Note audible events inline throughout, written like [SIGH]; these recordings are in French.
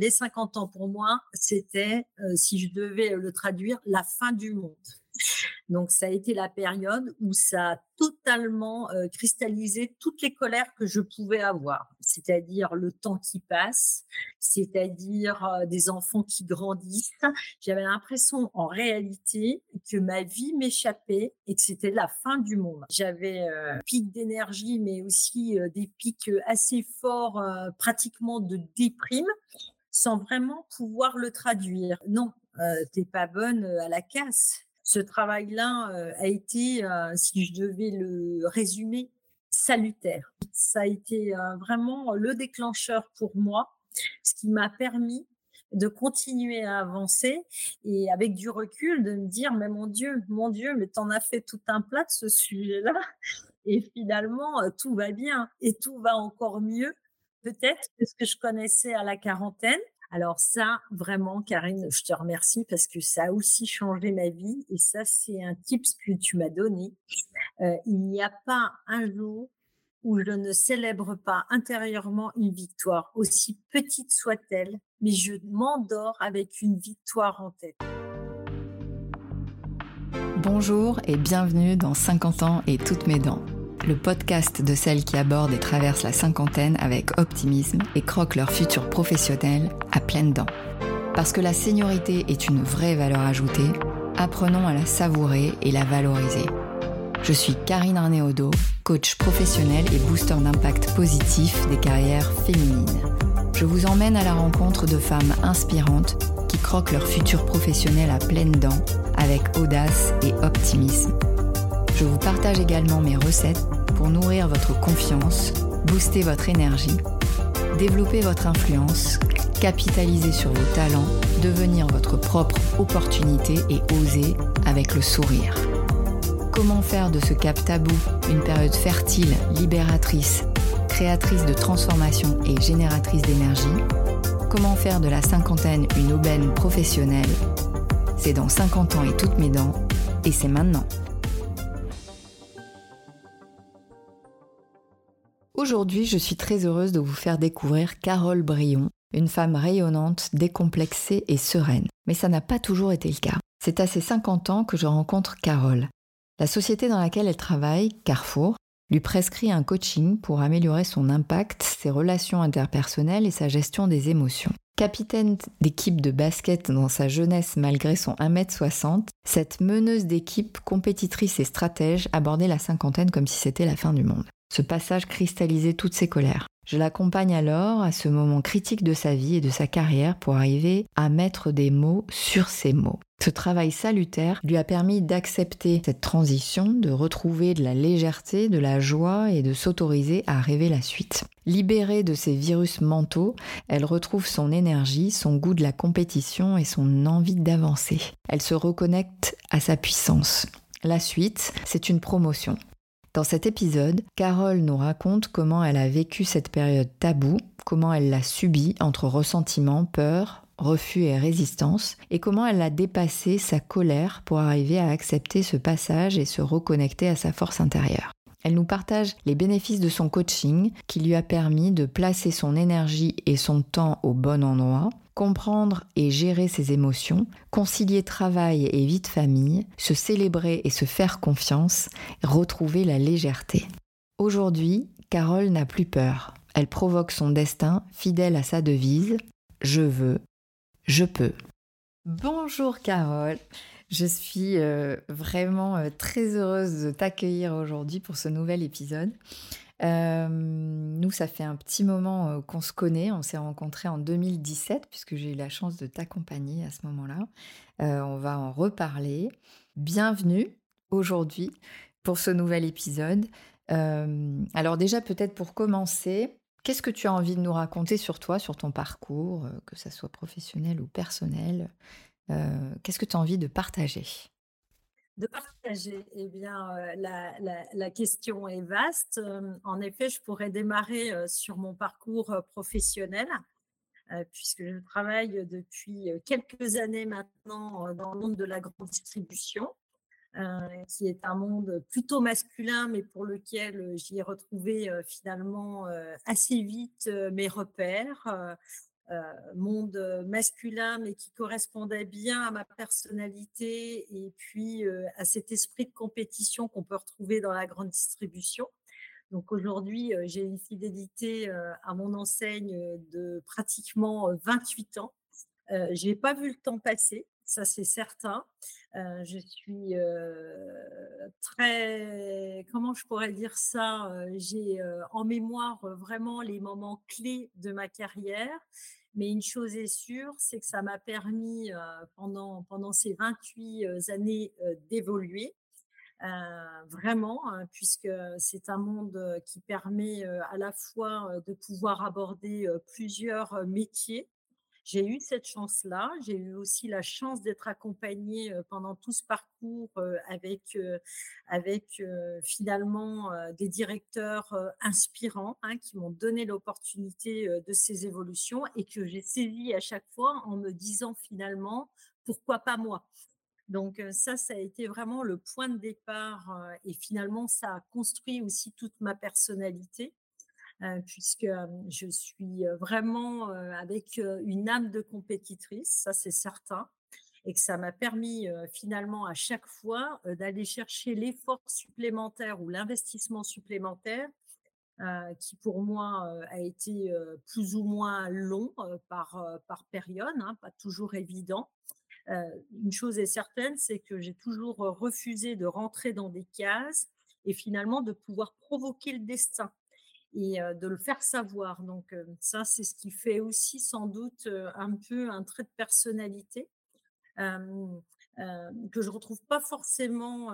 les 50 ans pour moi, c'était, si je devais le traduire, la fin du monde. Donc, ça a été la période où ça a totalement cristallisé toutes les colères que je pouvais avoir, c'est-à-dire le temps qui passe, c'est-à-dire des enfants qui grandissent. J'avais l'impression en réalité que ma vie m'échappait et que c'était la fin du monde. J'avais un pic d'énergie, mais aussi des pics assez forts, pratiquement de déprime sans vraiment pouvoir le traduire. Non, t'es pas bonne à la casse ce travail-là euh, a été, euh, si je devais le résumer, salutaire. Ça a été euh, vraiment le déclencheur pour moi, ce qui m'a permis de continuer à avancer et avec du recul de me dire mais mon Dieu, mon Dieu, mais t'en as fait tout un plat de ce sujet-là et finalement tout va bien et tout va encore mieux peut-être que ce que je connaissais à la quarantaine alors ça, vraiment, Karine, je te remercie parce que ça a aussi changé ma vie et ça, c'est un tips que tu m'as donné. Euh, il n'y a pas un jour où je ne célèbre pas intérieurement une victoire, aussi petite soit-elle, mais je m'endors avec une victoire en tête. Bonjour et bienvenue dans 50 ans et toutes mes dents le podcast de celles qui abordent et traversent la cinquantaine avec optimisme et croquent leur futur professionnel à pleines dents. Parce que la seniorité est une vraie valeur ajoutée, apprenons à la savourer et la valoriser. Je suis Karine Arnéodo, coach professionnel et booster d'impact positif des carrières féminines. Je vous emmène à la rencontre de femmes inspirantes qui croquent leur futur professionnel à pleines dents avec audace et optimisme je vous partage également mes recettes pour nourrir votre confiance, booster votre énergie, développer votre influence, capitaliser sur vos talents, devenir votre propre opportunité et oser avec le sourire. Comment faire de ce cap tabou une période fertile, libératrice, créatrice de transformation et génératrice d'énergie? Comment faire de la cinquantaine une aubaine professionnelle? C'est dans 50 ans et toutes mes dents, et c'est maintenant. Aujourd'hui, je suis très heureuse de vous faire découvrir Carole Brion, une femme rayonnante, décomplexée et sereine. Mais ça n'a pas toujours été le cas. C'est à ses 50 ans que je rencontre Carole. La société dans laquelle elle travaille, Carrefour, lui prescrit un coaching pour améliorer son impact, ses relations interpersonnelles et sa gestion des émotions. Capitaine d'équipe de basket dans sa jeunesse malgré son 1m60, cette meneuse d'équipe, compétitrice et stratège abordait la cinquantaine comme si c'était la fin du monde. Ce passage cristallisait toutes ses colères. Je l'accompagne alors à ce moment critique de sa vie et de sa carrière pour arriver à mettre des mots sur ces mots. Ce travail salutaire lui a permis d'accepter cette transition, de retrouver de la légèreté, de la joie et de s'autoriser à rêver la suite. Libérée de ses virus mentaux, elle retrouve son énergie, son goût de la compétition et son envie d'avancer. Elle se reconnecte à sa puissance. La suite, c'est une promotion. Dans cet épisode, Carole nous raconte comment elle a vécu cette période taboue, comment elle l'a subie entre ressentiment, peur, refus et résistance, et comment elle a dépassé sa colère pour arriver à accepter ce passage et se reconnecter à sa force intérieure. Elle nous partage les bénéfices de son coaching qui lui a permis de placer son énergie et son temps au bon endroit, comprendre et gérer ses émotions, concilier travail et vie de famille, se célébrer et se faire confiance, retrouver la légèreté. Aujourd'hui, Carole n'a plus peur. Elle provoque son destin fidèle à sa devise ⁇ Je veux, je peux ⁇ Bonjour Carole, je suis euh, vraiment euh, très heureuse de t'accueillir aujourd'hui pour ce nouvel épisode. Euh, nous, ça fait un petit moment euh, qu'on se connaît. On s'est rencontrés en 2017 puisque j'ai eu la chance de t'accompagner à ce moment-là. Euh, on va en reparler. Bienvenue aujourd'hui pour ce nouvel épisode. alors déjà, peut-être pour commencer, qu'est-ce que tu as envie de nous raconter sur toi, sur ton parcours, que ce soit professionnel ou personnel? Qu'est-ce que tu as envie de partager? De partager Eh bien, euh, la, question est vaste. Euh, en effet, je pourrais démarrer euh, sur mon parcours professionnel, puisque je travaille depuis quelques années maintenant dans le monde de la grande distribution, qui est un monde plutôt masculin, mais pour lequel j'y ai retrouvé finalement assez vite mes repères monde masculin, mais qui correspondait bien à ma personnalité et puis à cet esprit de compétition qu'on peut retrouver dans la grande distribution. Donc aujourd'hui, j'ai une fidélité à mon enseigne de pratiquement 28 ans. Je n'ai pas vu le temps passer ça c'est certain. je suis très, comment je pourrais dire ça J'ai en mémoire vraiment les moments clés de ma carrière. Mais une chose est sûre, c'est que ça m'a permis pendant, pendant ces 28 années d'évoluer. vraiment, hein, puisque c'est un monde qui permet à la fois de pouvoir aborder plusieurs métiers, j'ai eu cette chance-là. J'ai eu aussi la chance d'être accompagnée pendant tout ce parcours avec, avec finalement des directeurs inspirants hein, qui m'ont donné l'opportunité de ces évolutions et que j'ai saisi à chaque fois en me disant finalement pourquoi pas moi? Donc ça, ça a été vraiment le point de départ et finalement ça a construit aussi toute ma personnalité puisque je suis vraiment avec une âme de compétitrice, ça c'est certain, et que ça m'a permis finalement à chaque fois d'aller chercher l'effort supplémentaire ou l'investissement supplémentaire qui pour moi a été plus ou moins long par, par période, hein, pas toujours évident. une chose est certaine, c'est que j'ai toujours refusé de rentrer dans des cases et finalement de pouvoir provoquer le destin et de le faire savoir. Donc ça, c'est ce qui fait aussi sans doute un peu un trait de personnalité que je retrouve pas forcément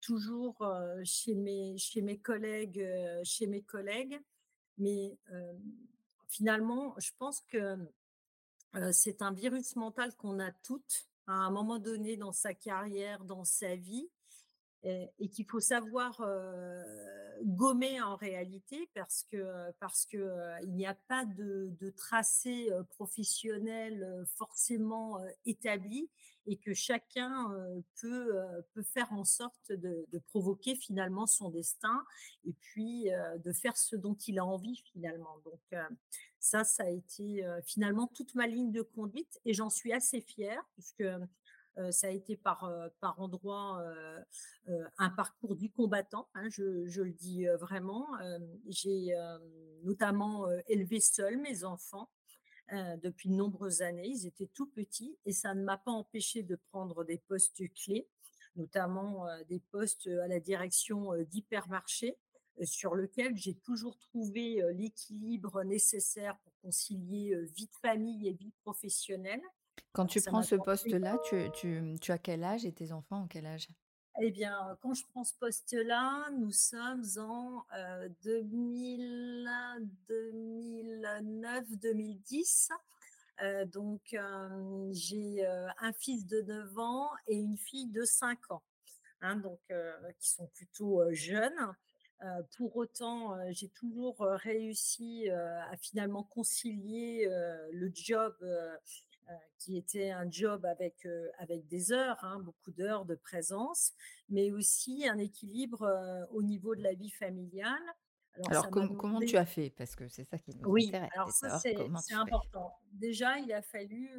toujours chez mes chez mes collègues chez mes collègues, mais finalement, je pense que c'est un virus mental qu'on a toutes à un moment donné dans sa carrière, dans sa vie, et, qu'il faut savoir gommer en réalité parce que parce que il n'y a pas de, de tracé professionnel forcément établi et que chacun peut peut faire en sorte de, de, provoquer finalement son destin et puis de faire ce dont il a envie finalement. Donc ça, ça a été finalement toute ma ligne de conduite et j'en suis assez fière puisque ça a été par, par endroits un parcours du combattant, hein, je, le dis vraiment. J'ai notamment élevé seul mes enfants depuis de nombreuses années. Ils étaient tout petits et ça ne m'a pas empêché de prendre des postes clés, notamment des postes à la direction d'hypermarchés sur lequel j'ai toujours trouvé l'équilibre nécessaire pour concilier vie de famille et vie professionnelle. Quand tu prends ce poste-là, tu, as quel âge et tes enfants ont quel âge? Eh bien, quand je prends ce poste-là, nous sommes en 2009-2010. donc, j'ai un fils de 9 ans et une fille de 5 ans, hein, donc, qui sont plutôt jeunes. pour autant, j'ai toujours réussi à finalement concilier le job euh, qui était un job avec, euh, avec des heures, hein, beaucoup d'heures de présence, mais aussi un équilibre euh, au niveau de la vie familiale. Alors, comment tu as fait? Parce que c'est ça qui nous oui, alors ça c'est important. Déjà, il a fallu,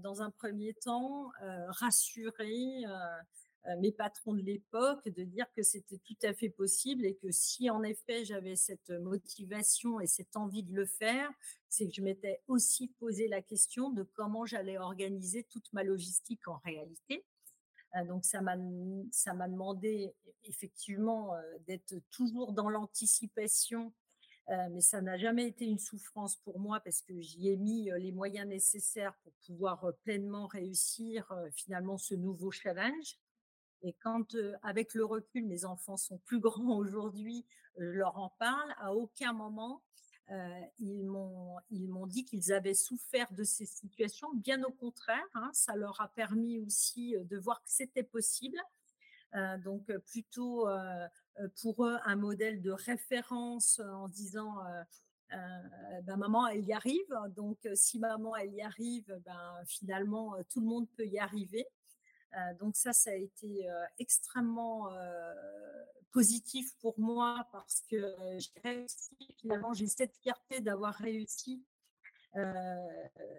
dans un premier temps, rassurer euh, mes patrons de l'époque de dire que c'était tout à fait possible et que si en effet j'avais cette motivation et cette envie de le faire, c'est que je m'étais aussi posé la question de comment j'allais organiser toute ma logistique en réalité. Euh, donc ça m'a ça m'a demandé effectivement euh, d'être toujours dans l'anticipation mais ça n'a jamais été une souffrance pour moi parce que j'y ai mis les moyens nécessaires pour pouvoir pleinement réussir finalement ce nouveau challenge. Et quand, avec le recul, mes enfants sont plus [LAUGHS] grands aujourd'hui, je leur en parle, à aucun moment ils m'ont dit qu'ils avaient souffert de ces situations. Bien au contraire, hein, ça leur a permis aussi de voir que c'était possible. donc plutôt pour eux un modèle de référence en disant ben maman elle y arrive. Donc si maman elle y arrive, ben finalement tout le monde peut y arriver. Donc ça, ça a été extrêmement positif pour moi parce que j'ai réussi, finalement, j'ai cette fierté d'avoir réussi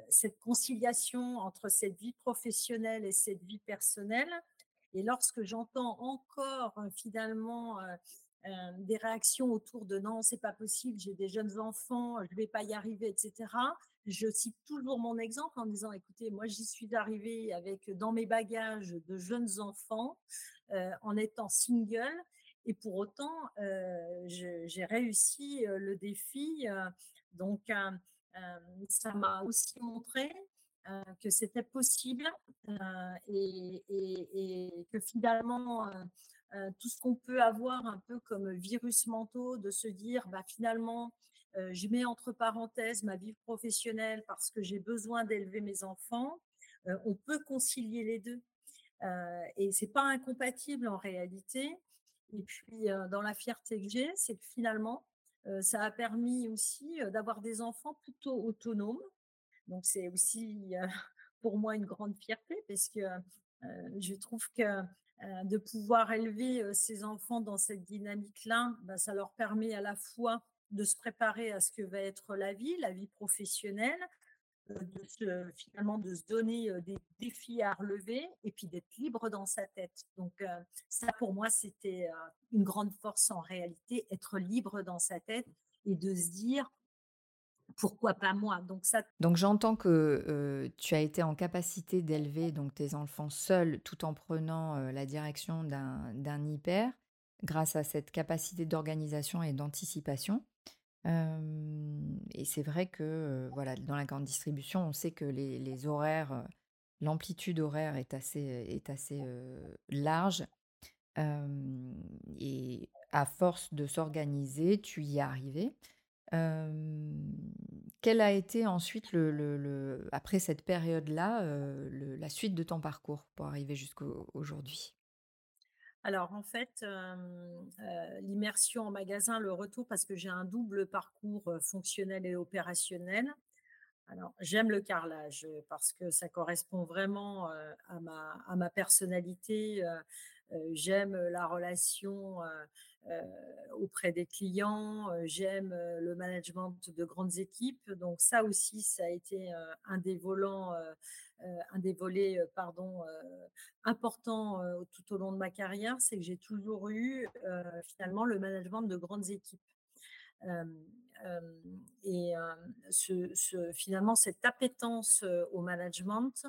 cette conciliation entre cette vie professionnelle et cette vie personnelle. Et lorsque j'entends encore finalement des réactions autour de non, c'est pas possible, j'ai des jeunes enfants, je vais pas y arriver, etc. Je cite toujours mon exemple en disant, écoutez, moi j'y suis arrivée avec dans mes bagages de jeunes enfants, en étant single, et pour autant, j'ai réussi le défi. donc, ça m'a aussi montré que c'était possible et, et, que finalement, tout ce qu'on peut avoir un peu comme virus mentaux, de se dire, bah, finalement, je mets entre parenthèses ma vie professionnelle parce que j'ai besoin d'élever mes enfants, on peut concilier les deux. et c'est pas incompatible en réalité. Et puis, dans la fierté que j'ai, c'est que finalement, ça a permis aussi d'avoir des enfants plutôt autonomes. Donc, c'est aussi pour moi une grande fierté parce que je trouve que de pouvoir élever ces enfants dans cette dynamique-là, bah, ça leur permet à la fois de se préparer à ce que va être la vie, la vie professionnelle, de finalement de se donner des défis à relever et puis d'être libre dans sa tête. Donc ça pour moi c'était une grande force en réalité, être libre dans sa tête et de se dire pourquoi pas moi? Donc ça. Donc j'entends que tu as été en capacité d'élever donc tes enfants seuls tout en prenant la direction d'un hyper grâce à cette capacité d'organisation et d'anticipation et c'est vrai que, voilà, dans la grande distribution, on sait que les horaires, l'amplitude horaire est assez, est assez, large. et à force de s'organiser, tu y es arrivé. Quelle a été ensuite le après cette période-là, la suite de ton parcours pour arriver jusqu'aujourd'hui? Alors en fait, l'immersion en magasin, le retour, parce que j'ai un double parcours fonctionnel et opérationnel. Alors j'aime le carrelage parce que ça correspond vraiment à ma, à ma personnalité. J'aime la relation auprès des clients, j'aime le management de grandes équipes. Donc ça aussi, ça a été un des volants un des volets pardon, importants tout au long de ma carrière, c'est que j'ai toujours eu finalement le management de grandes équipes. et finalement, cette appétence au management,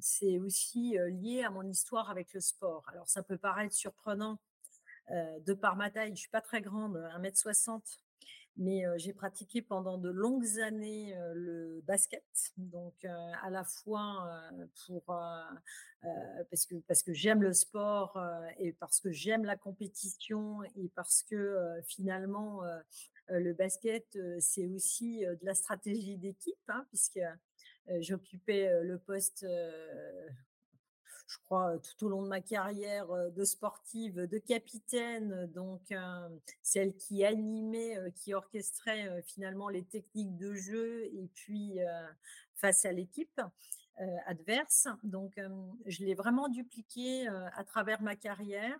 c'est aussi lié à mon histoire avec le sport. Alors, ça peut paraître surprenant de par ma taille, je suis pas très grande, 1m60, mais j'ai pratiqué pendant de longues années le basket, donc à la fois pour parce que parce que j'aime le sport et parce que j'aime la compétition et parce que finalement le basket c'est aussi de la stratégie d'équipe hein, puisque j'occupais le poste je crois, tout au long de ma carrière de sportive, de capitaine, donc celle qui animait, qui orchestrait finalement les techniques de jeu et puis face à l'équipe adverse. Donc, je l'ai vraiment dupliqué à travers ma carrière.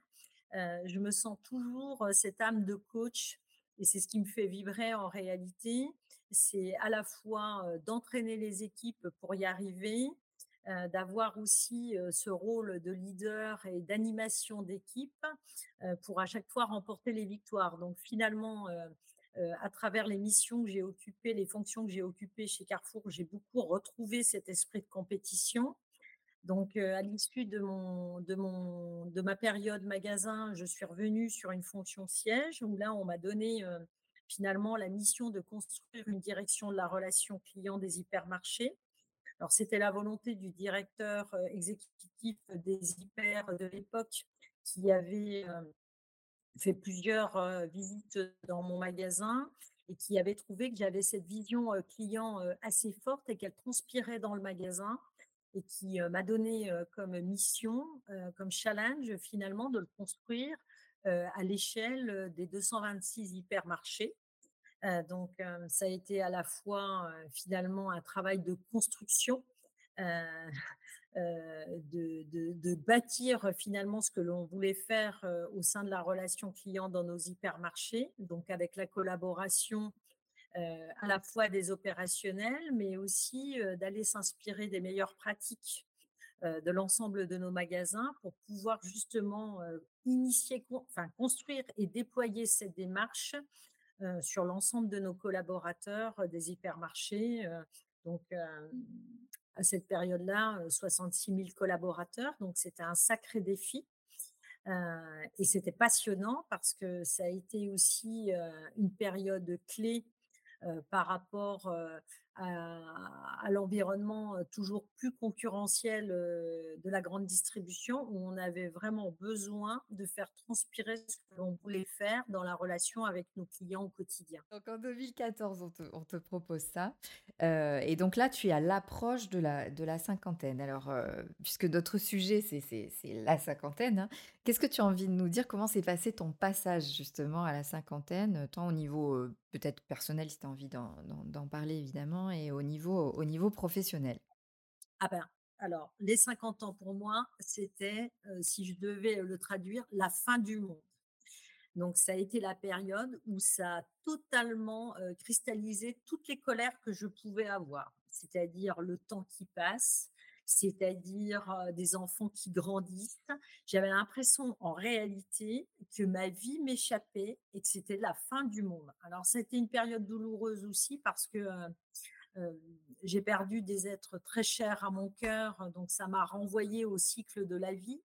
je me sens toujours cette âme de coach et c'est ce qui me fait vibrer en réalité. C'est à la fois d'entraîner les équipes pour y arriver, d'avoir aussi ce rôle de leader et d'animation d'équipe pour à chaque fois remporter les victoires. Donc finalement, à travers les missions que j'ai occupées, les fonctions que j'ai occupées chez Carrefour, j'ai beaucoup retrouvé cet esprit de compétition. Donc, à l'issue de, mon, de, mon, de ma période magasin, je suis revenue sur une fonction siège où là, on m'a donné finalement la mission de construire une direction de la relation client des hypermarchés. Alors, c'était la volonté du directeur exécutif des hyper de l'époque qui avait fait plusieurs visites dans mon magasin et qui avait trouvé que j'avais cette vision client assez forte et qu'elle transpirait dans le magasin et qui m'a donné comme mission, comme challenge finalement de le construire à l'échelle des 226 hypermarchés donc, ça a été à la fois finalement un travail de construction [LAUGHS] de, bâtir finalement ce que l'on voulait faire au sein de la relation client dans nos hypermarchés, donc avec la collaboration à la fois des opérationnels, mais aussi d'aller s'inspirer des meilleures pratiques de l'ensemble de nos magasins pour pouvoir justement initier, enfin construire et déployer cette démarche sur l'ensemble de nos collaborateurs des hypermarchés. donc à cette période-là, 66 000 collaborateurs, donc c'était un sacré défi. et c'était passionnant parce que ça a été aussi une période clé par rapport à, l'environnement toujours plus concurrentiel de la grande distribution, où on avait vraiment besoin de faire transpirer ce que l'on voulait faire dans la relation avec nos clients au quotidien. Donc en 2014, on te, propose ça. et donc là, tu es à l'approche de la, de la cinquantaine. Alors, puisque notre sujet, c'est la cinquantaine, hein, qu'est-ce que tu as envie de nous dire? Comment s'est passé ton passage justement à la cinquantaine, tant au niveau peut-être personnel, si tu as envie d'en parler évidemment, et au niveau, au niveau professionnel? Ah ben, alors, les 50 ans pour moi, c'était, si je devais le traduire, la fin du monde. Donc, ça a été la période où ça a totalement cristallisé toutes les colères que je pouvais avoir, c'est-à-dire le temps qui passe, c'est-à-dire des enfants qui grandissent. J'avais l'impression en réalité que ma vie m'échappait et que c'était la fin du monde. Alors c'était une période douloureuse aussi parce que j'ai perdu des êtres très chers à mon cœur, donc ça m'a renvoyé au cycle de la vie.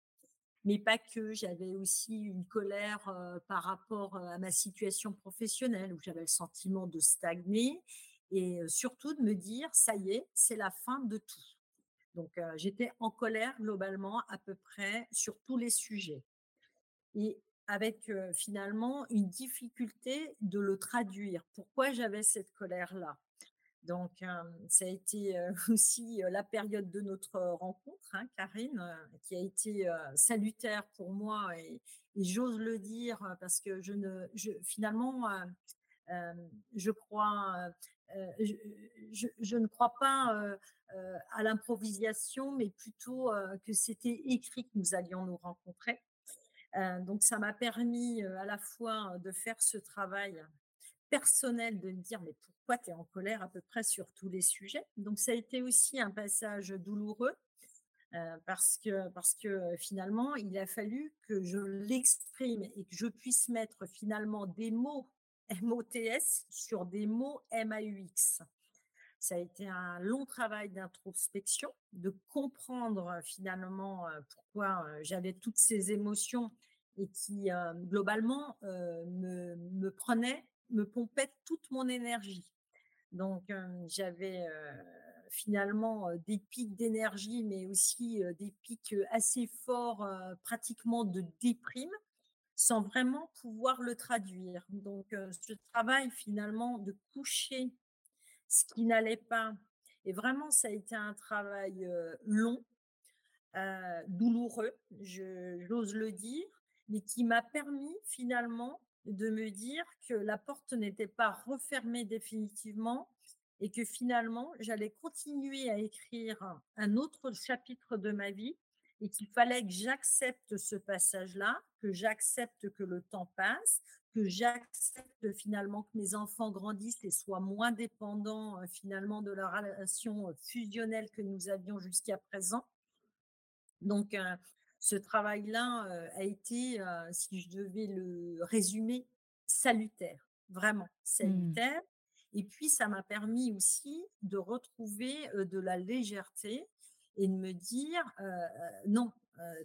Mais pas que, j'avais aussi une colère par rapport à ma situation professionnelle où j'avais le sentiment de stagner et surtout de me dire, ça y est, c'est la fin de tout. Donc, j'étais en colère globalement à peu près sur tous les sujets. Et avec finalement une difficulté de le traduire. Pourquoi j'avais cette colère-là? Donc, ça a été [LAUGHS] aussi la période de notre rencontre, hein, Karine, qui a été salutaire pour moi et, j'ose le dire parce que finalement, je, ne crois pas à l'improvisation, mais plutôt que c'était écrit que nous allions nous rencontrer. donc, ça m'a permis à la fois de faire ce travail personnel, de me dire, mais pourquoi tu es en colère à peu près sur tous les sujets? Donc, ça a été aussi un passage douloureux. parce que, parce que finalement, il a fallu que je l'exprime et que je puisse mettre finalement des mots [LAUGHS] MOTS sur des mots MAUX. Ça a été un long travail d'introspection, de comprendre finalement pourquoi j'avais toutes ces émotions et qui globalement me, me prenaient, me pompaient toute mon énergie. Donc j'avais finalement des pics d'énergie, mais aussi des pics assez forts, pratiquement de déprime sans vraiment pouvoir le traduire. Donc, ce travail finalement de coucher ce qui n'allait pas, et vraiment, ça a été un travail long, douloureux, j'ose le dire, mais qui m'a permis finalement de me dire que la porte n'était pas refermée définitivement et que finalement, j'allais continuer à écrire un autre chapitre de ma vie et qu'il fallait que j'accepte ce passage-là, que j'accepte que le temps passe, que j'accepte finalement que mes enfants grandissent et soient moins dépendants euh, finalement de la relation euh, fusionnelle que nous avions jusqu'à présent. Donc, euh, ce travail-là a été, si je devais le résumer, salutaire, vraiment mmh. salutaire. Et puis, ça m'a permis aussi de retrouver de la légèreté et de me dire non,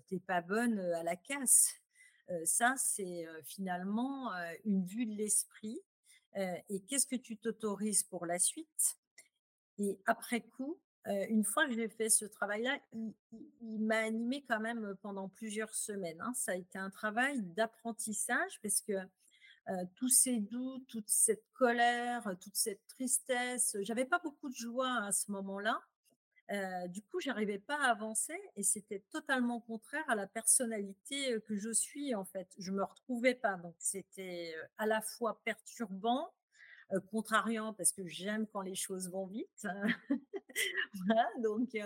t'es pas bonne à la casse. ça, c'est finalement une vue de l'esprit. et qu'est-ce que tu t'autorises pour la suite? Et après coup, une fois que j'ai fait ce travail-là, il, m'a animé quand même pendant plusieurs semaines. Hein. Ça a été un travail d'apprentissage parce que tous ces doutes, toute cette colère, toute cette tristesse, j'avais pas beaucoup de joie à ce moment-là du coup, j'arrivais pas à avancer et c'était totalement contraire à la personnalité que je suis en fait. Je me retrouvais pas, donc c'était à la fois perturbant, contrariant parce que j'aime quand les choses vont vite. [LAUGHS] Donc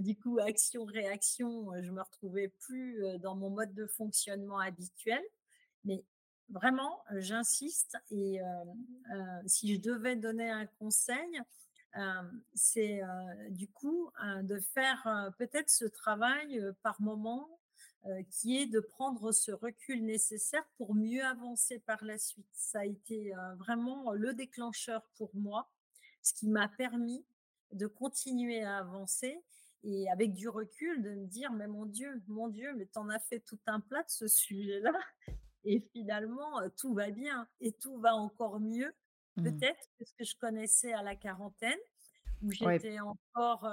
du coup, action-réaction, je me retrouvais plus dans mon mode de fonctionnement habituel. Mais vraiment, j'insiste et si je devais donner un conseil, c'est du coup de faire peut-être ce travail par moment qui est de prendre ce recul nécessaire pour mieux avancer par la suite. Ça a été vraiment le déclencheur pour moi, ce qui m'a permis de continuer à avancer et avec du recul de me dire mais mon Dieu, mon Dieu, mais t'en as fait tout un plat de ce sujet-là [LAUGHS] et finalement tout va bien et tout va encore mieux mmh. peut-être que ce que je connaissais à la quarantaine où j'étais encore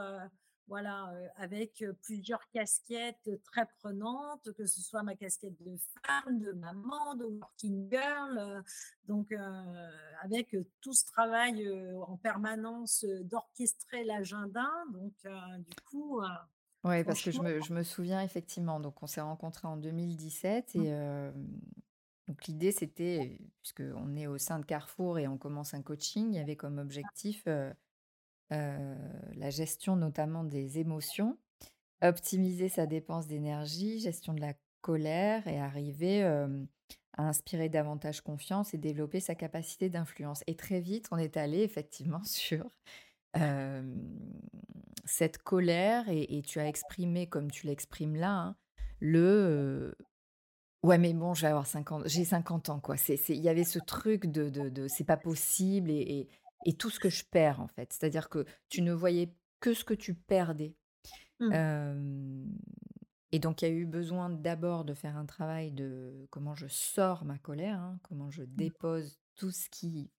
voilà, avec plusieurs casquettes très prenantes, que ce soit ma casquette de femme, de maman, de working girl, donc avec tout ce travail en permanence d'orchestrer l'agenda, donc du coup. oui, parce que je me, je me, souviens effectivement, donc on s'est rencontrés en 2017 et mmh. donc l'idée c'était, puisqu'on est au sein de Carrefour et on commence un coaching, il y avait comme objectif la gestion notamment des émotions, optimiser sa dépense d'énergie, gestion de la colère et arriver à inspirer davantage confiance et développer sa capacité d'influence. Et très vite, on est allé effectivement [LAUGHS] sur cette colère et, tu as exprimé, comme tu l'exprimes là, hein, le Ouais, mais bon, je vais avoir 50, j'ai 50 ans, quoi. Il y avait ce truc de, de, c'est pas possible et tout ce que je perds en fait. C'est-à-dire que tu ne voyais que ce que tu perdais. Mmh. et donc il y a eu besoin d'abord de faire un travail de comment je sors ma colère, hein, comment je mmh. dépose tout ce qui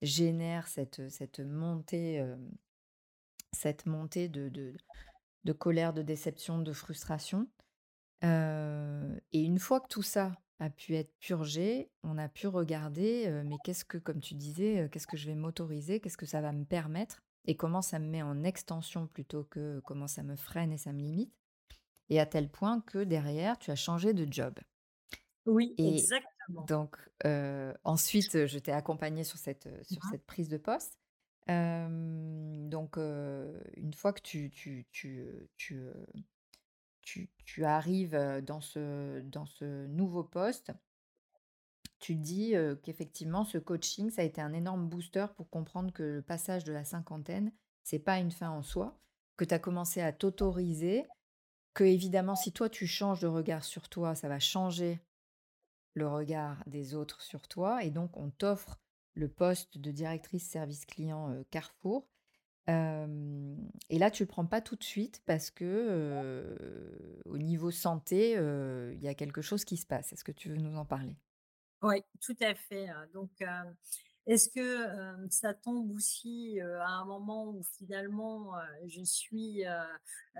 génère cette, cette montée, cette montée de, de, de, colère, de déception, de frustration. et une fois que tout ça a pu être purgé, on a pu regarder, mais qu'est-ce que, comme tu disais, qu'est-ce que je vais m'autoriser, qu'est-ce que ça va me permettre, et comment ça me met en extension plutôt que comment ça me freine et ça me limite. Et à tel point que derrière, tu as changé de job. Oui, exactement. Donc, ensuite, je t'ai accompagnée sur cette, sur mmh cette prise de poste. donc, une fois que tu, tu, tu, tu tu, arrives dans ce, dans ce nouveau poste, tu dis qu'effectivement, ce coaching, ça a été un énorme booster pour comprendre que le passage de la cinquantaine, c'est pas une fin en soi, que tu as commencé à t'autoriser, que évidemment, si toi, tu changes de regard sur toi, ça va changer le regard des autres sur toi, et donc on t'offre le poste de directrice service client Carrefour et là, tu le prends pas tout de suite parce que, au niveau santé, il y a quelque chose qui se passe. Est-ce que tu veux nous en parler? Oui, tout à fait, hein. donc est-ce que, ça tombe aussi, à un moment où finalement, je suis,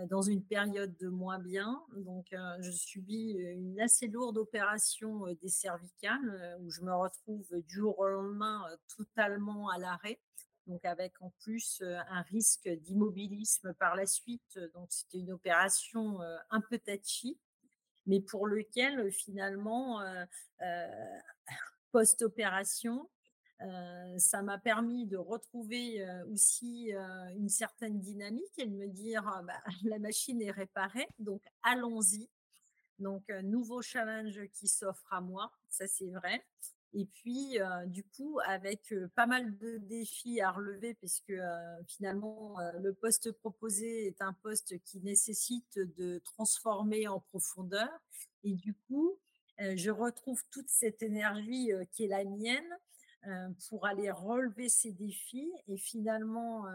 dans une période de moins bien? Donc je subis, une assez lourde opération, des cervicales, où je me retrouve du jour au lendemain, totalement à l'arrêt donc avec en plus un risque d'immobilisme par la suite. Donc c'était une opération un peu touchy, mais pour lequel finalement, [LAUGHS] post-opération, ça m'a permis de retrouver aussi une certaine dynamique et de me dire «Ah bah, [LAUGHS] la machine est réparée, donc allons-y. Donc, nouveau challenge qui s'offre à moi, ça c'est vrai. Et puis, du coup, avec pas mal de défis à relever, puisque finalement, le poste proposé est un poste qui nécessite de transformer en profondeur. Et du coup, je retrouve toute cette énergie qui est la mienne pour aller relever ces défis. Et finalement,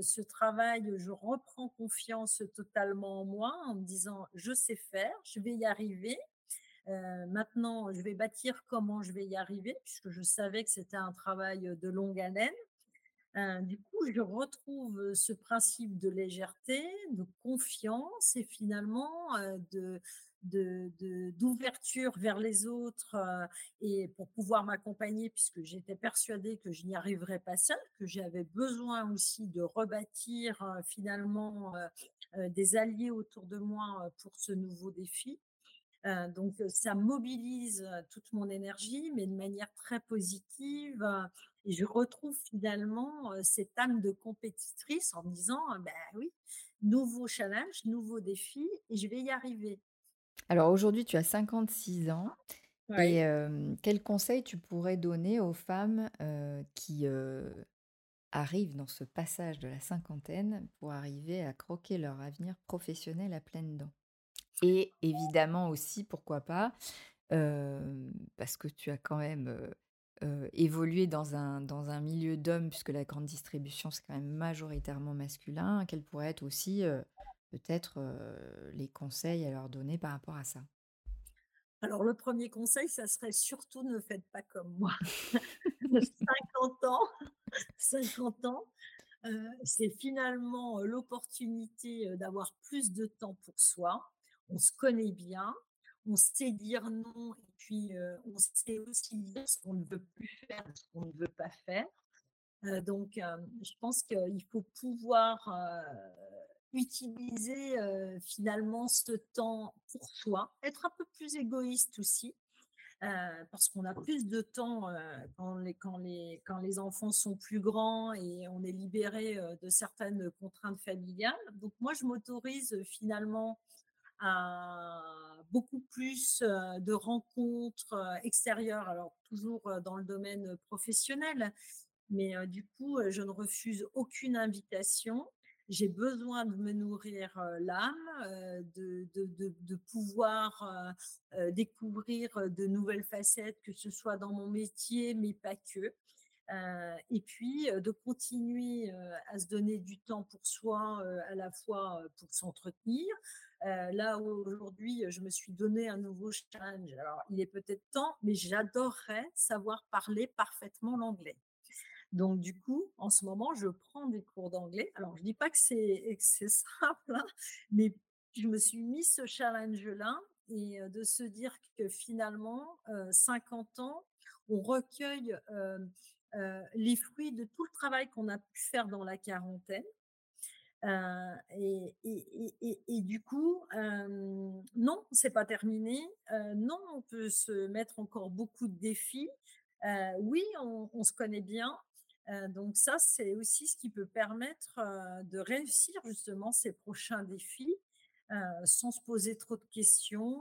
ce travail, je reprends confiance totalement en moi en me disant, je sais faire, je vais y arriver maintenant, je vais bâtir comment je vais y arriver, puisque je savais que c'était un travail de longue haleine. du coup, je retrouve ce principe de légèreté, de confiance et finalement de d'ouverture vers les autres et pour pouvoir m'accompagner puisque j'étais persuadée que je n'y arriverais pas seule, que j'avais besoin aussi de rebâtir finalement des alliés autour de moi pour ce nouveau défi donc ça mobilise toute mon énergie, mais de manière très positive. et je retrouve finalement, cette âme de compétitrice en me disant: «Bah oui, nouveau challenge, nouveau défi et je vais y arriver». Alors aujourd'hui, tu as 56 ans et Oui. hem, quels conseils tu pourrais donner aux femmes, qui, arrivent dans ce passage de la cinquantaine pour arriver à croquer leur avenir professionnel à pleines dents? Et évidemment aussi, pourquoi pas, hem, parce que tu as quand même, heu heu, évolué dans un dans un milieu d'hommes puisque la grande distribution, c'est quand même majoritairement masculin, quels pourraient être aussi, peut-être, les conseils à leur donner par rapport à ça? Alors le premier conseil, ça serait surtout ne faites pas comme moi. [LAUGHS] [LAUGHS] 50 ans 50 ans, c'est finalement, l'opportunité, d'avoir plus de temps pour soi. On se connaît bien, on sait dire non et puis, on sait aussi dire ce qu'on ne veut plus faire, ce qu'on ne veut pas faire. Donc je pense qu'il faut pouvoir, utiliser, finalement ce temps pour soi, être un peu plus égoïste aussi, parce qu'on a plus de temps, quand les quand les quand les enfants sont plus grands et on est libéré, de certaines contraintes familiales. Donc moi, je m'autorise, finalement beaucoup plus, heu, de rencontres, heu, extérieures, alors toujours, heu, dans le domaine, professionnel, mais du coup, je ne refuse aucune invitation. J'ai besoin de me nourrir, l'âme, de pouvoir, découvrir, de nouvelles facettes, que ce soit dans mon métier, mais pas que. Et puis, de continuer, à se donner du temps pour soi, à la fois, pour s'entretenir. Heu, là où aujourd'hui, je me suis donné un nouveau challenge. Alors, il est peut-être temps, mais j'adorerais savoir parler parfaitement l'anglais. Donc du coup, en ce moment, je prends des cours d'anglais. Alors je dis pas que c'est simple, hein, mais je me suis mis ce challenge-là et de se dire que finalement, heu, 50 ans, on recueille, les fruits de tout le travail qu'on a pu faire dans la quarantaine. Et du coup, hem, non, c'est pas terminé. Non, on peut se mettre encore beaucoup de défis. Oui, on on se connaît bien. Donc ça, c'est aussi ce qui peut permettre, de réussir justement ces prochains défis, sans se poser trop de questions.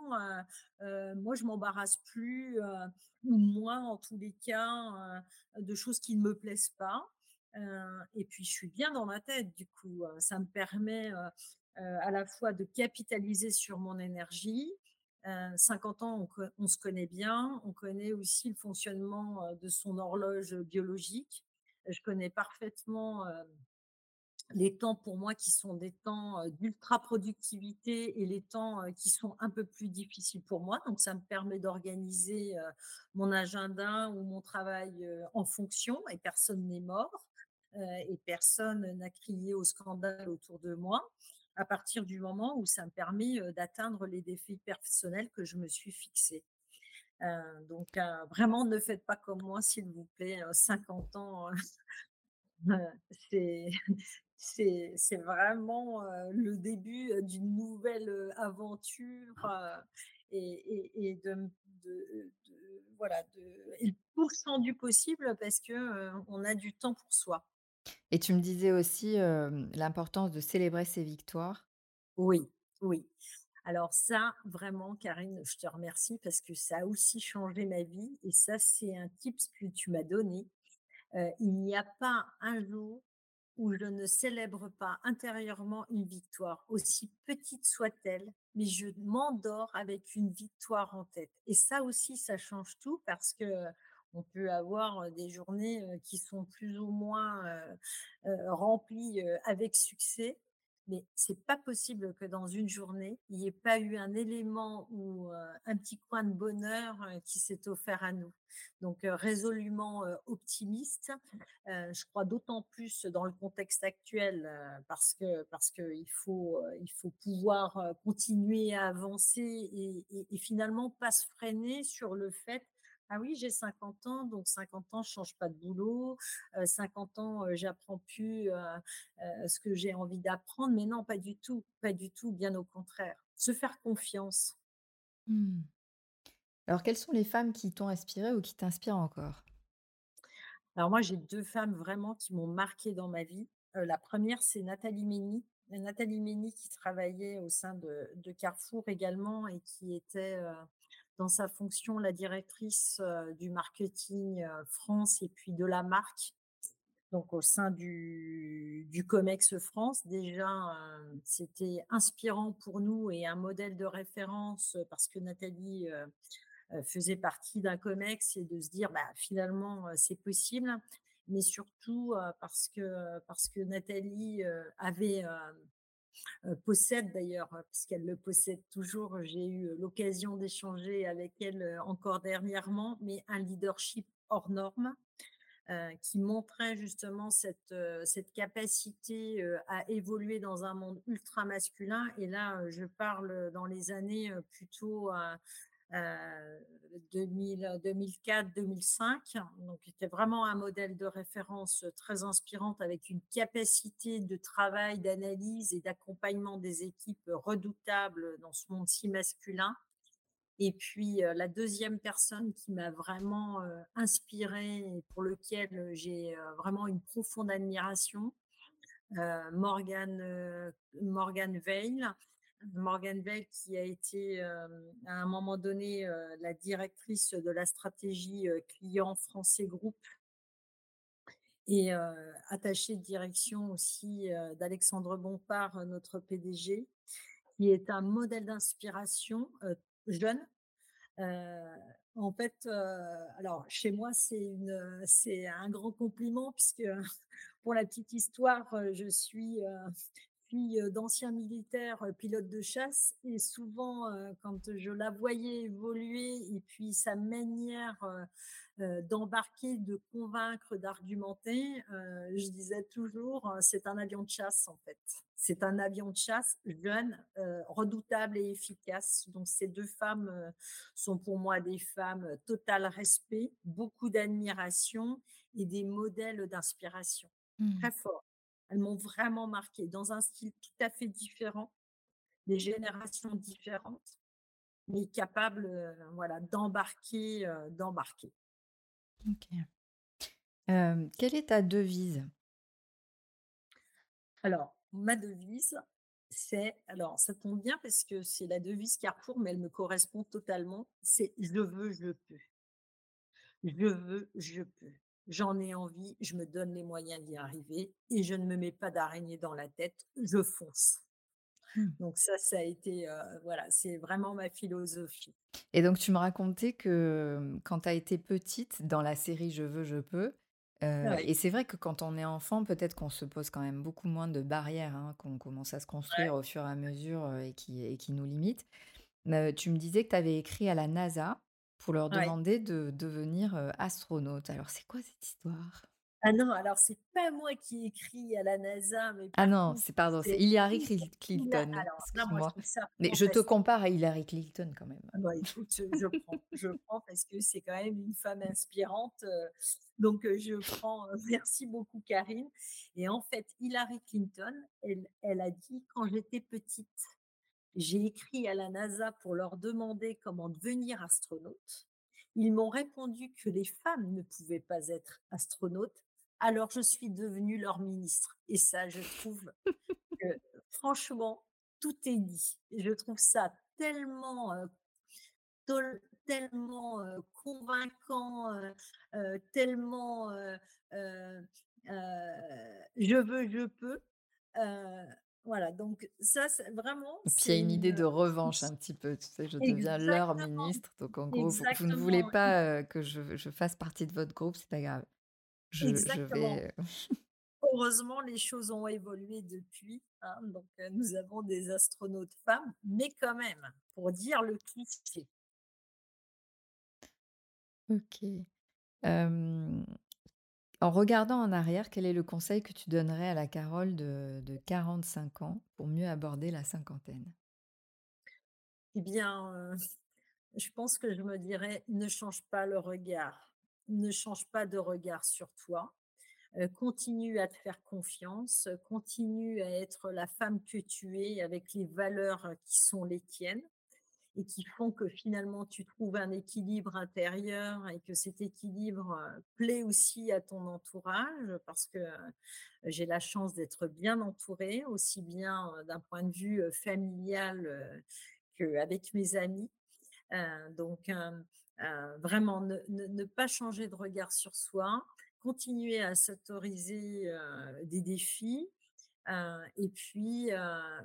Moi, je m'embarrasse plus, ou moins en tous les cas, de choses qui ne me plaisent pas. Et puis je suis bien dans ma tête du coup, ça me permet, à la fois de capitaliser sur mon énergie. Heu, 50 ans, on se connaît bien, on connaît aussi le fonctionnement, de son horloge, biologique. Je connais parfaitement, les temps pour moi qui sont des temps, d'ultra productivité et les temps, qui sont un peu plus difficiles pour moi. Donc ça me permet d'organiser, mon agenda ou mon travail, en fonction et personne n'est mort, et personne n'a crié au scandale autour de moi. À partir du moment où ça me permet, heu, d'atteindre les défis personnels que je me suis fixés. Heu, donc vraiment ne faites pas comme moi s'il vous plaît, heu, 50 ans, [LAUGHS] Heu, c'est c'est vraiment, le début, d'une nouvelle, aventure, heu et et et de m de de voilà, de et le pourcent du possible parce que, on a du temps pour soi. Et tu me disais aussi, l'importance de célébrer ses victoires. Oui, oui. Alors ça, vraiment, Karine, je te remercie parce que ça a aussi changé ma vie et ça, c'est un tips que tu m'as donné. Il n'y a pas un jour où je ne célèbre pas intérieurement une victoire, aussi petite soit-elle, mais je m'endors avec une victoire en tête. Et ça aussi, ça change tout parce que on peut avoir des journées qui sont plus ou moins remplies avec succès. Mais c'est pas possible que dans une journée, il n'y ait pas eu un élément ou un petit coin de bonheur qui s'est offert à nous. Donc résolument optimiste je crois d'autant plus dans le contexte actuel, parce que parce qu'il faut, heu, il faut pouvoir, continuer à avancer et et finalement pas se freiner sur le fait: «Ah oui, j'ai 50 ans, donc 50 ans, je change pas de boulot, heu, 50 ans, heu, j'apprends plus, heu, ce que j'ai envie d'apprendre». Mais non, pas du tout, pas du tout, bien au contraire. Se faire confiance. Mmh. Alors quelles sont les femmes qui t'ont inspirée ou qui t'inspirent encore? Alors moi, j'ai 2 femmes vraiment qui m'ont marquée dans ma vie. La première, c'est Nathalie Mény. Nathalie Mény qui travaillait au sein de de Carrefour également et qui était, dans sa fonction la directrice, du marketing, France et puis de la marque, donc au sein du Comex France. Déjà, c'était inspirant pour nous et un modèle de référence, parce que Nathalie, faisait partie d'un Comex et de se dire: «Bah, finalement, c'est possible». Mais surtout, parce que parce que Nathalie, avait, possède d'ailleurs, puisqu'elle le possède toujours, j'ai eu l'occasion d'échanger avec elle, heu, encore dernièrement, mais un leadership hors norme, qui montrait justement cette, cette capacité, à évoluer dans un monde ultra masculin. Et là, je parle dans les années, plutôt, heu heu, 2000-2004-2005. Donc c'était vraiment un modèle de référence, très inspirante avec une capacité de travail, d'analyse et d'accompagnement des équipes redoutable dans ce monde si masculin. Et puis, la 2e personne qui m'a vraiment, heu, inspirée et pour lequel j'ai, vraiment une profonde admiration, heu, Morgane, Weil. Morgane Weil qui a été, hem, à un moment donné, heu, la directrice de la stratégie, heu, client Français Group et attachée de direction aussi, d'Alexandre Bompard, notre PDG, qui est un modèle d'inspiration, jeune. En fait, alors chez moi, c'est un grand compliment puisque [LAUGHS] pour la petite histoire, je suis, d'anciens militaires, heu, pilotes de chasse et souvent, quand je la voyais évoluer et puis sa manière, d'embarquer, de convaincre, d'argumenter, je disais toujours: «C'est un avion de chasse, en fait». C'est un avion de chasse jeune, redoutable et efficace. Donc ces 2 femmes, sont pour moi des femmes total respect, beaucoup d'admiration et des modèles d'inspiration, Mmh. très forts. Elles m'ont vraiment marquée dans un style tout à fait différent, des générations différentes, mais capables, heu, voilà, d'embarquer, heu, d'embarquer. OK. Quelle est ta devise? Alors, ma devise, c'est alors ça tombe bien parce que c'est la devise Carrefour, mais elle me correspond totalement, c'est: «Je veux, je peux». Je veux, je peux. J'en ai envie, je me donne les moyens d'y arriver et je ne me mets pas d'araignée dans la tête, je fonce. Mmh. Donc ça, ça a été, heu, voilà, c'est vraiment ma philosophie. Et donc tu me racontais que, mmh, quand tu as été petite dans la série Je veux, je peux, Ouais. et c'est vrai que quand on est enfant, peut-être qu'on se pose quand même beaucoup moins de barrières, hein, qu'on commence à se Ouais. construire au fur et à mesure, heu et qui et qui nous limitent. Tu me disais que tu avais écrit à la NASA pour leur Ouais. demander de devenir, astronaute. Alors c'est quoi cette histoire? Ah non, alors c'est pas moi qui ai écrit à la NASA, mais Ah non, c'est pardon, c'est Hillary Hilla Clin Hilla Clinton, alors moi, je ça Mais je te compare à Hillary Clinton quand même. Ah bah, écoute, je prends, je prends parce que c'est quand même une femme inspirante, donc je prends, [LAUGHS] merci beaucoup Karine et en fait, Hillary Clinton, elle elle a dit: «Quand j'étais petite, j'ai écrit à la NASA pour leur demander comment devenir astronaute. Ils m'ont répondu que les femmes ne pouvaient pas être astronautes, alors je suis devenue leur ministre» et ça, je trouve que franchement, tout est dit. Je trouve ça tellement, tol tellement, heu, convaincant, heu, tellement, je veux, je peux. Voilà, donc ça, c'est vraiment, puis il y a une idée de revanche un petit peu, tu sais? Je deviens leur ministre, donc en gros, vous vous ne voulez pas, que je je fasse partie de votre groupe, c'est pas grave. Je je exactement. vais, heu [LAUGHS] Heureusement, les choses ont évolué depuis, hein, donc nous avons des astronautes femmes, mais quand même, pour dire le cliché. OK. Hem, en regardant en arrière, quel est le conseil que tu donnerais à la Carole de de 45 ans pour mieux aborder la cinquantaine? Eh bien, heu, [LAUGHS] je pense que je me dirais: «Ne change pas le regard, ne change pas de regard sur toi, heu, continue à te faire confiance, continue à être la femme que tu es avec les valeurs qui sont les tiennes et qui font que finalement tu trouves un équilibre intérieur et que cet équilibre plaît aussi à ton entourage parce que j'ai la chance d'être bien entourée, aussi bien d'un point de vue familial qu'avec mes amis. donc, vraiment, ne, pas changer de regard sur soi, continuer à s'autoriser des défis, et puis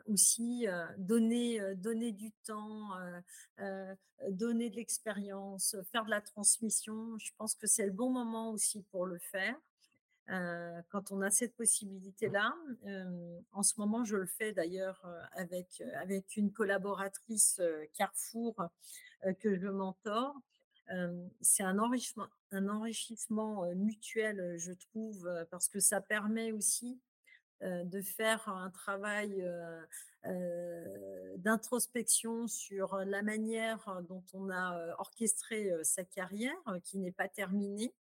aussi donner, donner du temps, donner de l'expérience, faire de la transmission. Je pense que c'est le bon moment aussi pour le faire. quand on a cette possibilité-là, en ce moment, je le fais d'ailleurs avec, avec une collaboratrice Carrefour que je mentor. c'est un enrichissement, un enrichissement mutuel, je trouve, parce que ça permet aussi de faire un travail d'introspection sur la manière dont on a orchestré sa carrière, qui n'est pas terminée.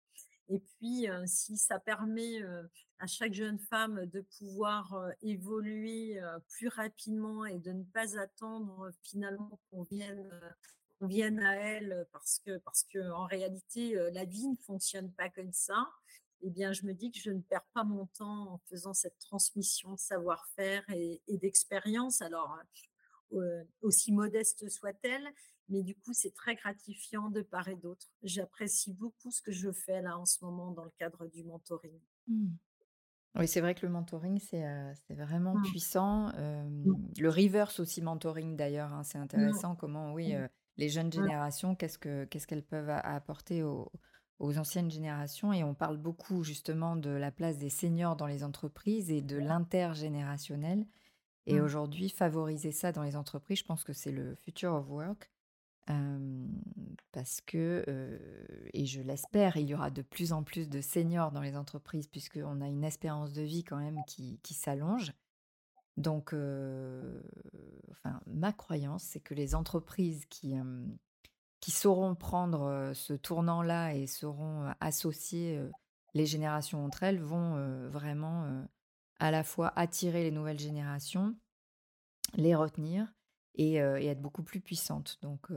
Et puis, si ça permet à chaque jeune femme de pouvoir évoluer plus rapidement et de ne pas attendre finalement qu'on vienne, vienne à elle, parce que, parce que en réalité, la vie ne fonctionne pas comme ça eh bien, je me dis que je ne perds pas mon temps en faisant cette transmission de savoir-faire et, d'expérience. Alors, euh, aussi modeste soit-elle, mais du coup, c'est très gratifiant de part et d'autre. J'apprécie beaucoup ce que je fais là en ce moment dans le cadre du mentoring. Mmh. Oui, c'est vrai que le mentoring, c'est euh, vraiment mmh. puissant. Mmh. Le reverse aussi mentoring d'ailleurs, hein, c'est intéressant comment, oui, euh, les jeunes générations, qu'est-ce qu'elles peuvent apporter aux, aux anciennes générations et on parle beaucoup justement de la place des seniors dans les entreprises et de l'intergénérationnel. Et mmh. aujourd'hui, favoriser ça dans les entreprises, je pense que c'est le future of work. parce que, et je l'espère, il y aura de plus en plus de seniors dans les entreprises puisqu'on a une espérance de vie quand même qui, qui s'allonge. Donc, enfin, ma croyance, c'est que les entreprises qui, qui sauront prendre ce tournant-là et sauront associer les générations entre elles vont vraiment à la fois attirer les nouvelles générations, les retenir et, être beaucoup plus puissantes. Donc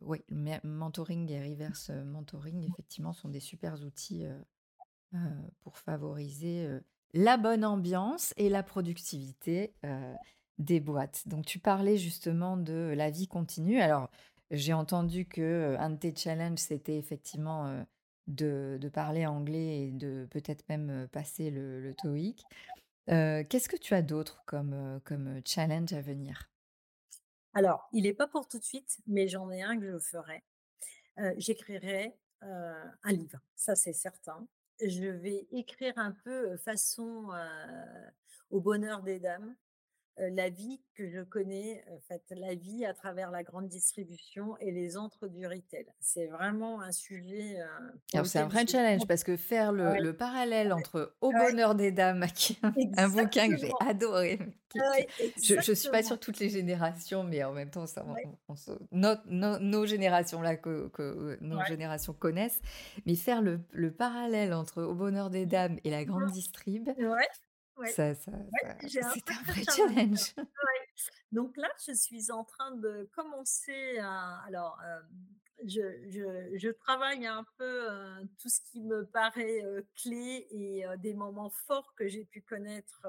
oui, mentoring et reverse mentoring, effectivement, sont des super outils pour favoriser la bonne ambiance et la productivité des boîtes. Donc tu parlais justement de la vie continue. Alors j'ai entendu que un de tes challenges, c'était effectivement de, parler anglais et de peut-être même passer le, le TOEIC. Qu'est-ce que tu as d'autre comme, comme challenge à venir? Alors, il n'est pas pour tout de suite, mais j'en ai un que je ferai. J'écrirai un livre, ça c'est certain. Je vais écrire un peu façon au bonheur des dames, la vie que je connais, en fait, la vie à travers la grande distribution et les entre du retail. C'est vraiment un sujet. Alors, c'est un vrai challenge parce que faire le, parallèle entre Au bonheur des dames, qui un bouquin que j'ai adoré. je ne suis pas sur toutes les générations, mais en même temps, ça, nos générations là que, nos générations connaissent, mais faire le, parallèle entre Au bonheur des dames et la grande distrib, ça, ça, c'est un vrai challenge. [LAUGHS] Donc là, je suis en train de commencer à. Alors, je, je, je, travaille un peu tout ce qui me paraît clé et des moments forts que j'ai pu connaître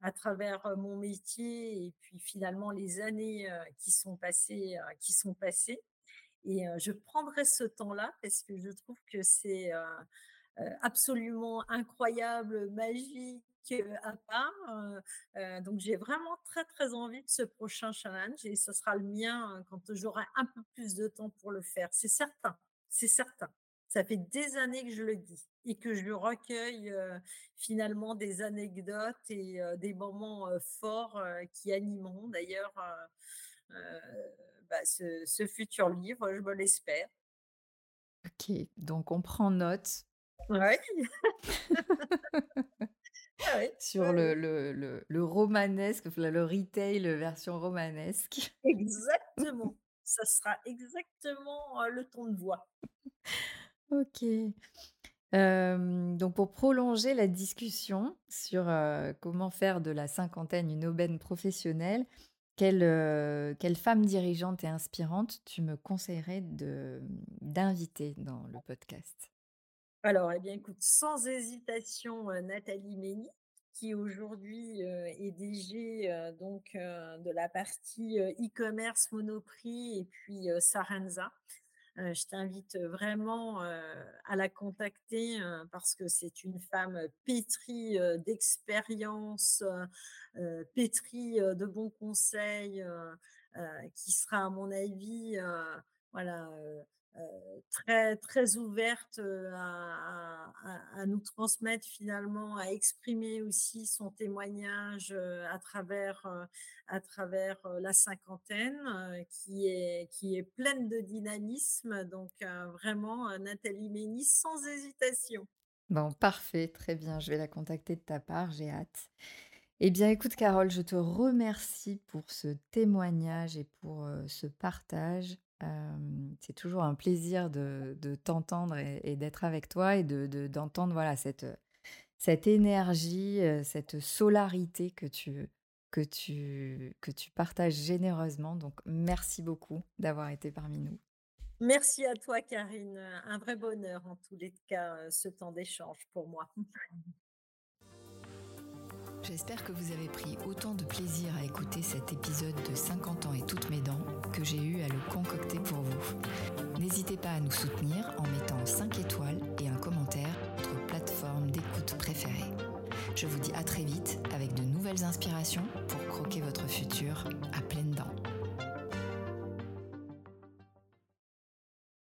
à travers mon métier et puis finalement les années qui sont passées, qui sont passées. Et je prendrai ce temps-là parce que je trouve que c'est absolument incroyable, magique à part. donc j'ai vraiment très très envie de ce prochain challenge et ce sera le mien hein, quand j'aurai un peu plus de temps pour le faire. C'est certain, c'est certain. Ça fait des années que je le dis et que je recueille finalement des anecdotes et des moments forts qui animeront d'ailleurs bah, ce, ce, futur livre, je me l'espère. Ok, donc on prend note. Ouais. [LAUGHS] [LAUGHS] Ah sur le, le, le, romanesque, le retail version romanesque. [LAUGHS] Exactement. Ça sera exactement le ton de voix. ok. donc pour prolonger la discussion sur comment faire de la cinquantaine une aubaine professionnelle, quelle, quelle femme dirigeante et inspirante tu me conseillerais d'inviter dans le podcast? Alors, eh bien, écoute, sans hésitation, Nathalie Mény, qui aujourd'hui est DG donc de la partie e-commerce Monoprix et puis Sarenza. je t'invite vraiment à la contacter parce que c'est une femme pétrie d'expérience, pétrie de bons conseils, qui sera à mon avis voilà très, très ouverte à, nous transmettre finalement, à exprimer aussi son témoignage à travers, à travers la cinquantaine qui, est, qui est pleine de dynamisme. Donc vraiment, Nathalie Ménis, sans hésitation. Bon, parfait, très bien. Je vais la contacter de ta part, j'ai hâte. Eh bien, écoute, Carole, je te remercie pour ce témoignage et pour ce partage c'est toujours un plaisir de, t'entendre et, d'être avec toi et de, d'entendre voilà cette, énergie, cette solarité que tu partages généreusement. Donc, merci beaucoup d'avoir été parmi nous. Merci à toi, Karine. Un vrai bonheur, en tous les cas, ce temps d'échange pour moi. [LAUGHS] J'espère que vous avez pris autant de plaisir à écouter cet épisode de 50 ans et toutes mes dents que j'ai eu à le concocter pour vous. N'hésitez pas à nous soutenir en mettant 5 étoiles et un commentaire sur votre plateforme d'écoute préférée. Je vous dis à très vite avec de nouvelles inspirations pour croquer votre futur